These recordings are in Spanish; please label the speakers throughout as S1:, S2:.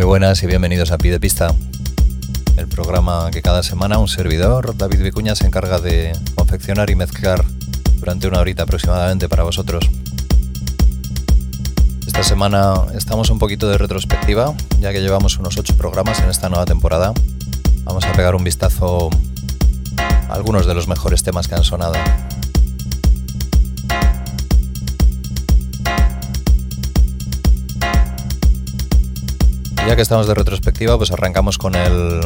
S1: Muy buenas y bienvenidos a Pide Pista, el programa que cada semana un servidor, David Vicuña, se encarga de confeccionar y mezclar durante una horita aproximadamente para vosotros. Esta semana estamos un poquito de retrospectiva, ya que llevamos unos ocho programas en esta nueva temporada. Vamos a pegar un vistazo a algunos de los mejores temas que han sonado. Ya que estamos de retrospectiva, pues arrancamos con el,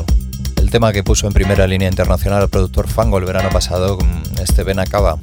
S1: el tema que puso en primera línea internacional el productor Fango el verano pasado, este Benacaba.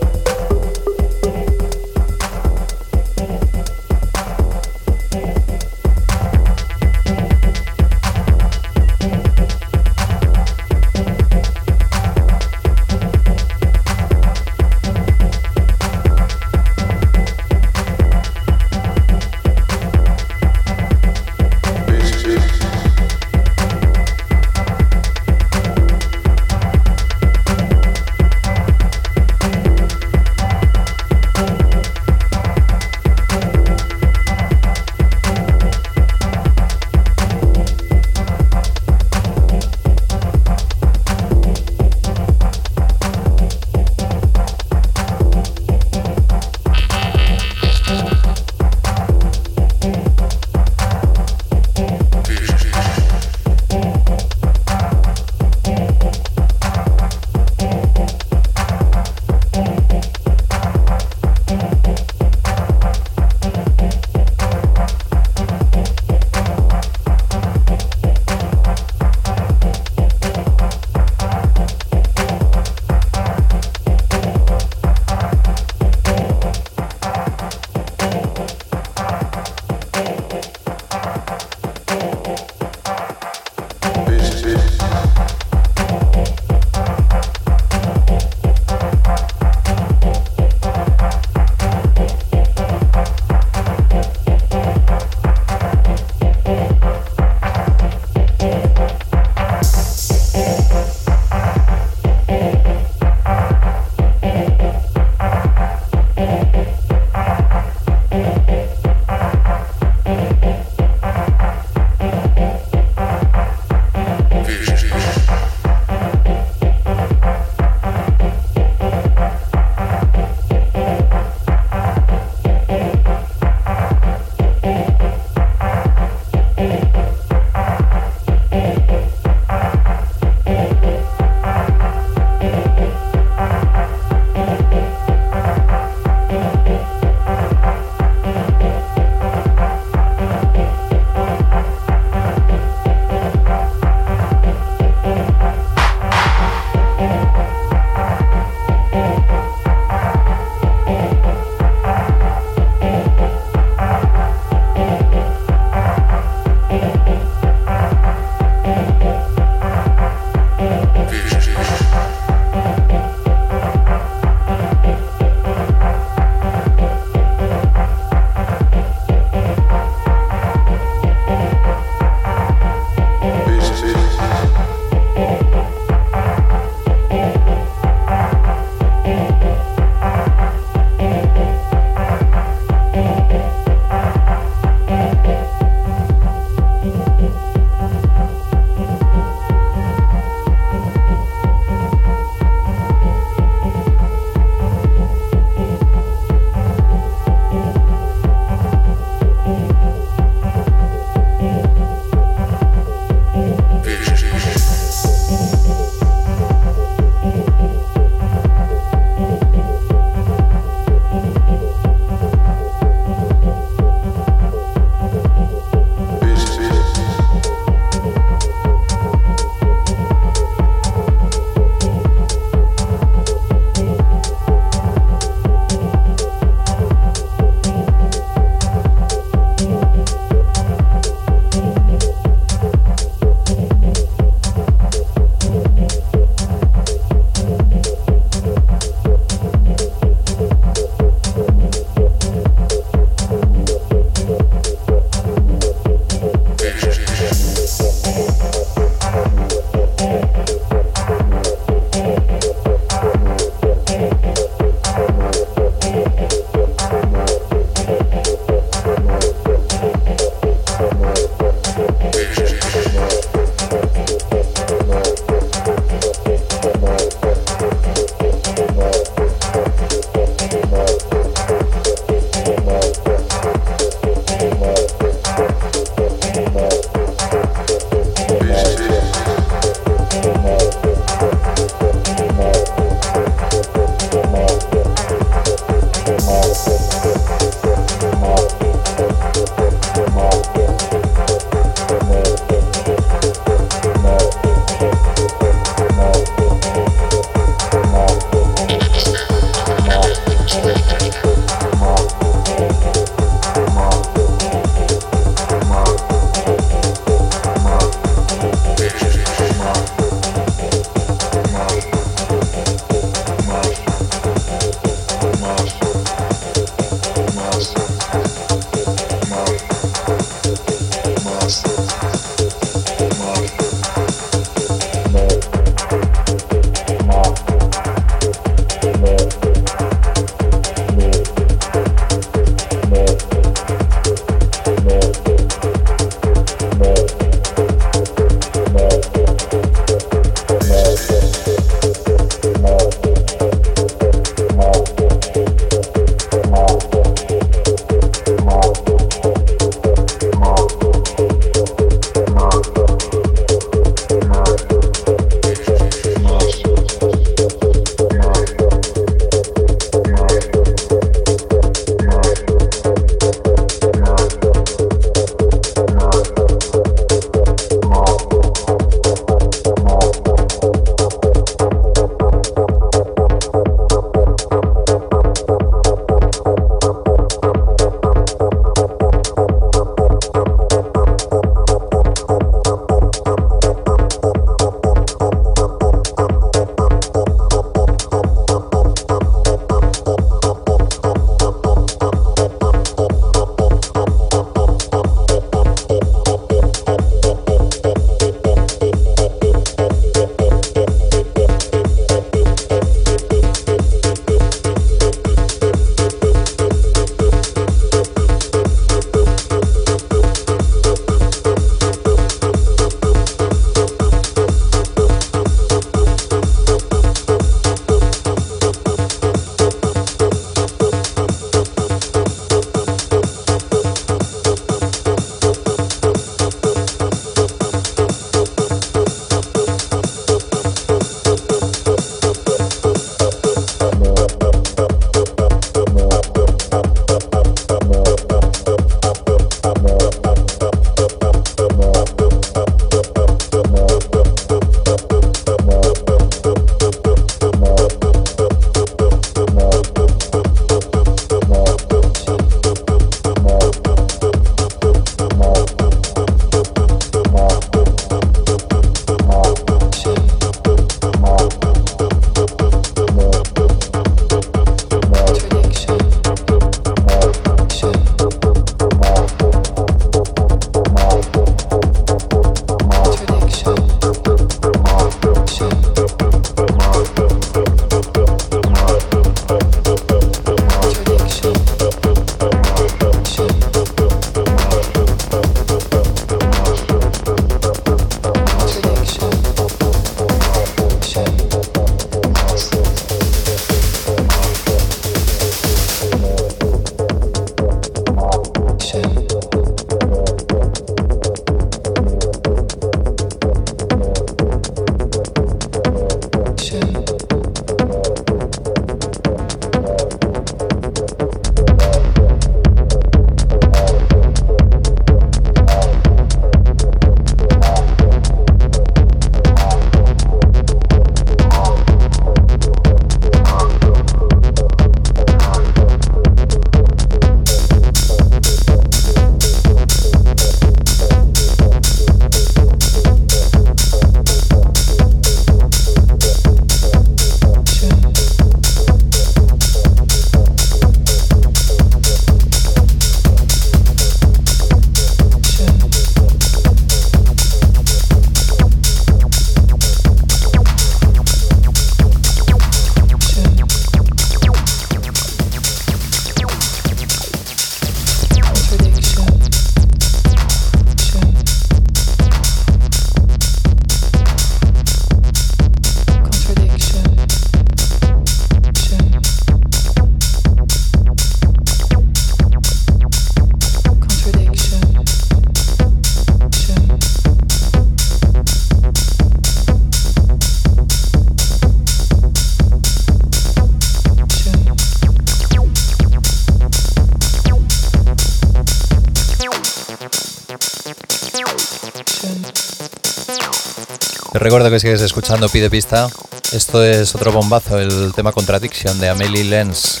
S1: Recuerdo que sigues escuchando Pide Pista. Esto es otro bombazo, el tema Contradiction de Amelie Lenz.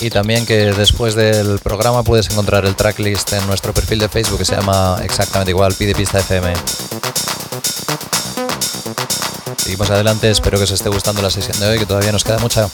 S1: Y también que después del programa puedes encontrar el tracklist en nuestro perfil de Facebook que se llama exactamente igual, Pide Pista FM. Seguimos adelante, espero que os esté gustando la sesión de hoy, que todavía nos queda mucha.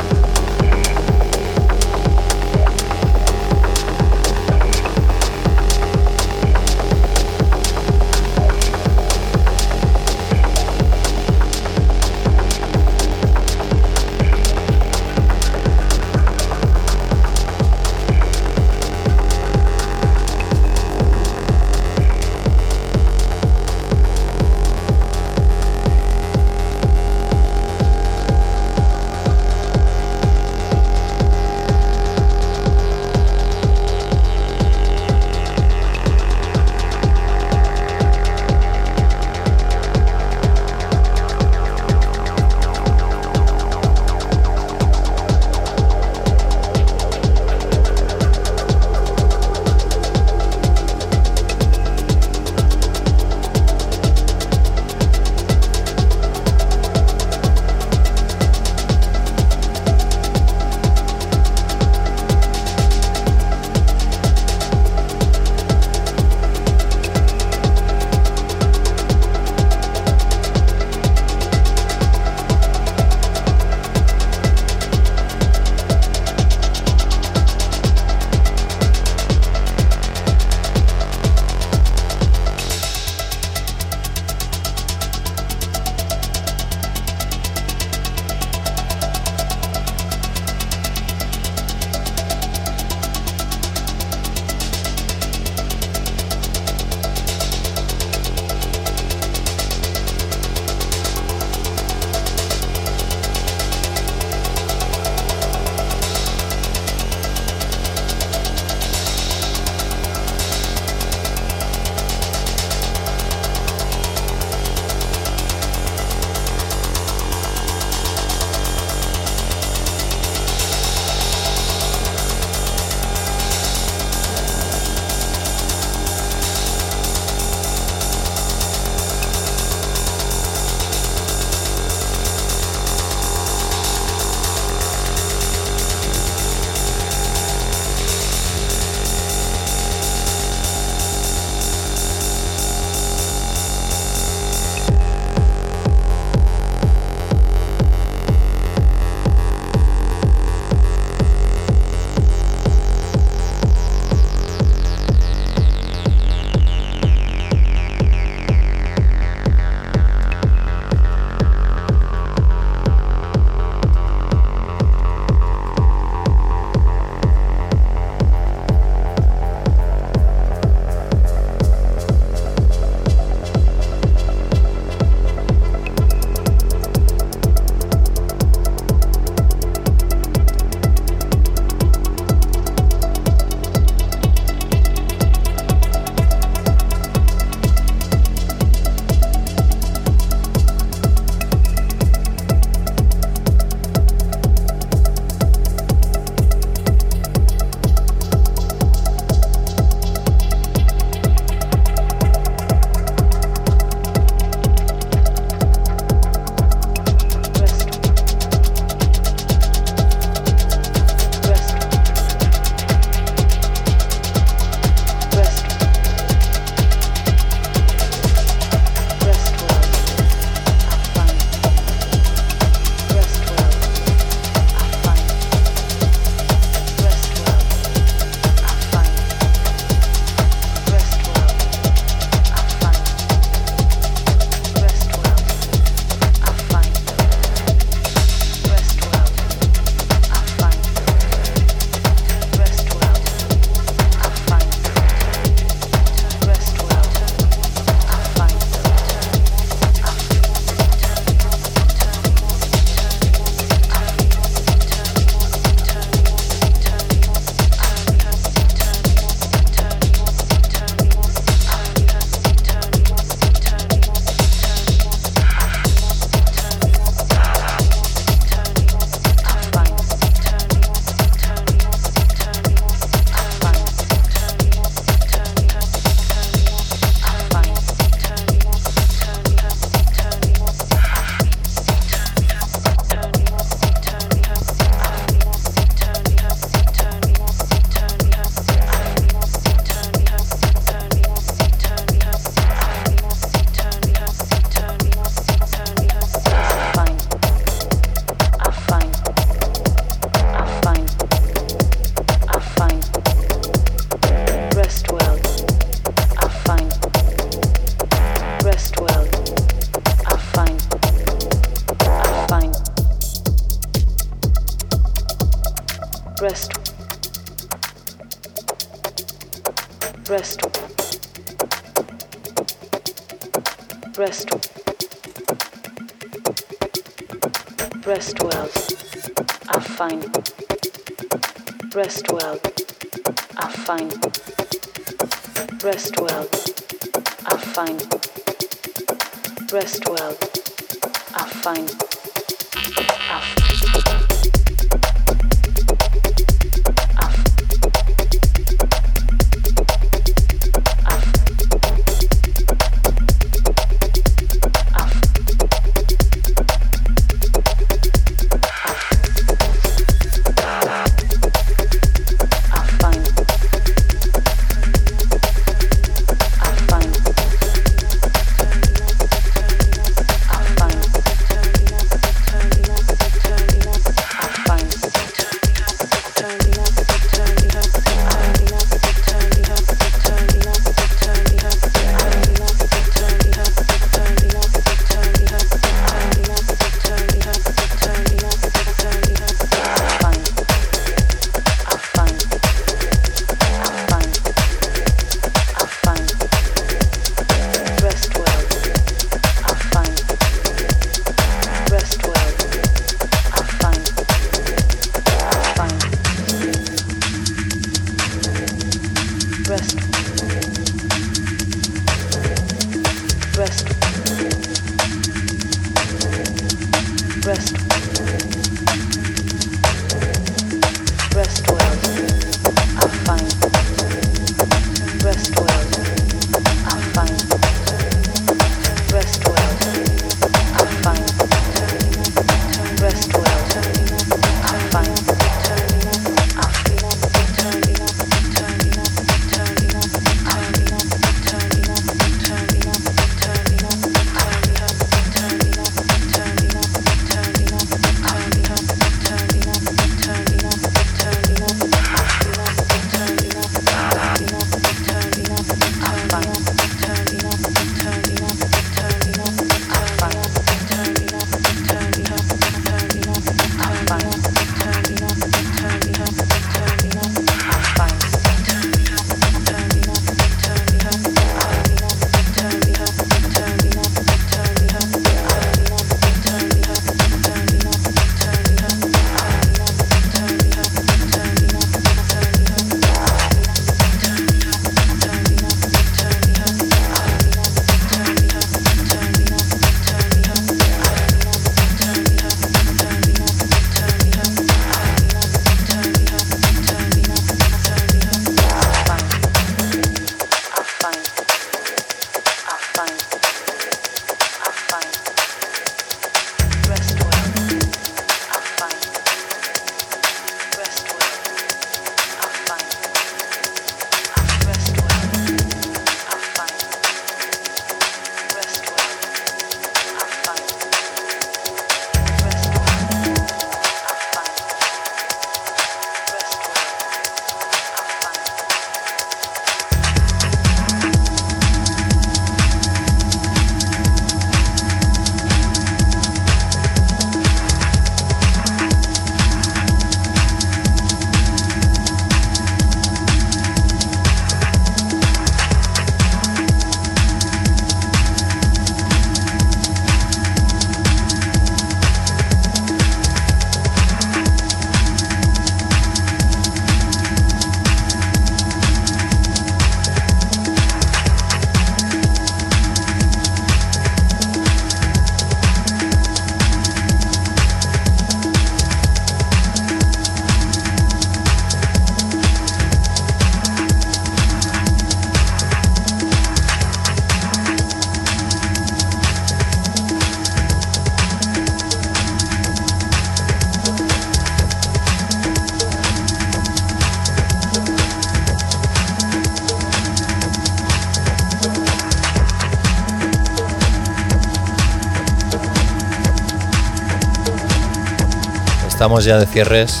S1: Ya de cierres.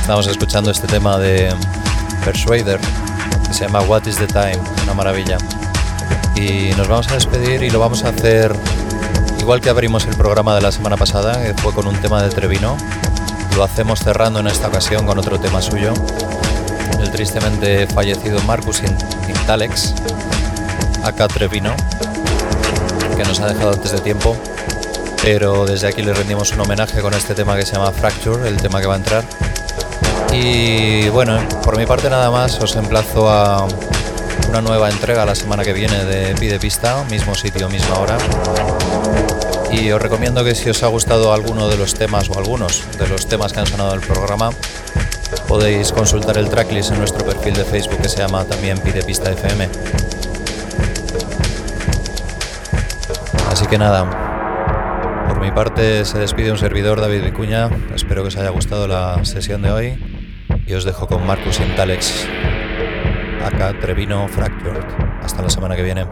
S1: Estamos escuchando este tema de Persuader que se llama What is the Time, una maravilla. Y nos vamos a despedir y lo vamos a hacer igual que abrimos el programa de la semana pasada, que fue con un tema de Trevino. Lo hacemos cerrando en esta ocasión con otro tema suyo, el tristemente fallecido Marcus Intalex, acá Trevino, que nos ha dejado antes de tiempo, pero desde aquí le rendimos un homenaje con este tema que se llama Fracture, el tema que va a entrar. Y bueno, por mi parte nada más, os emplazo a una nueva entrega la semana que viene de Pide Pista, mismo sitio, misma hora. Y os recomiendo que si os ha gustado alguno de los temas o algunos de los temas que han sonado en el programa, podéis consultar el tracklist en nuestro perfil de Facebook que se llama también Pide Pista FM. Así que nada, mi parte se despide un servidor David Vicuña, espero que os haya gustado la sesión de hoy y os dejo con Marcus Intalex, acá Trevino Fractured. Hasta la semana que viene.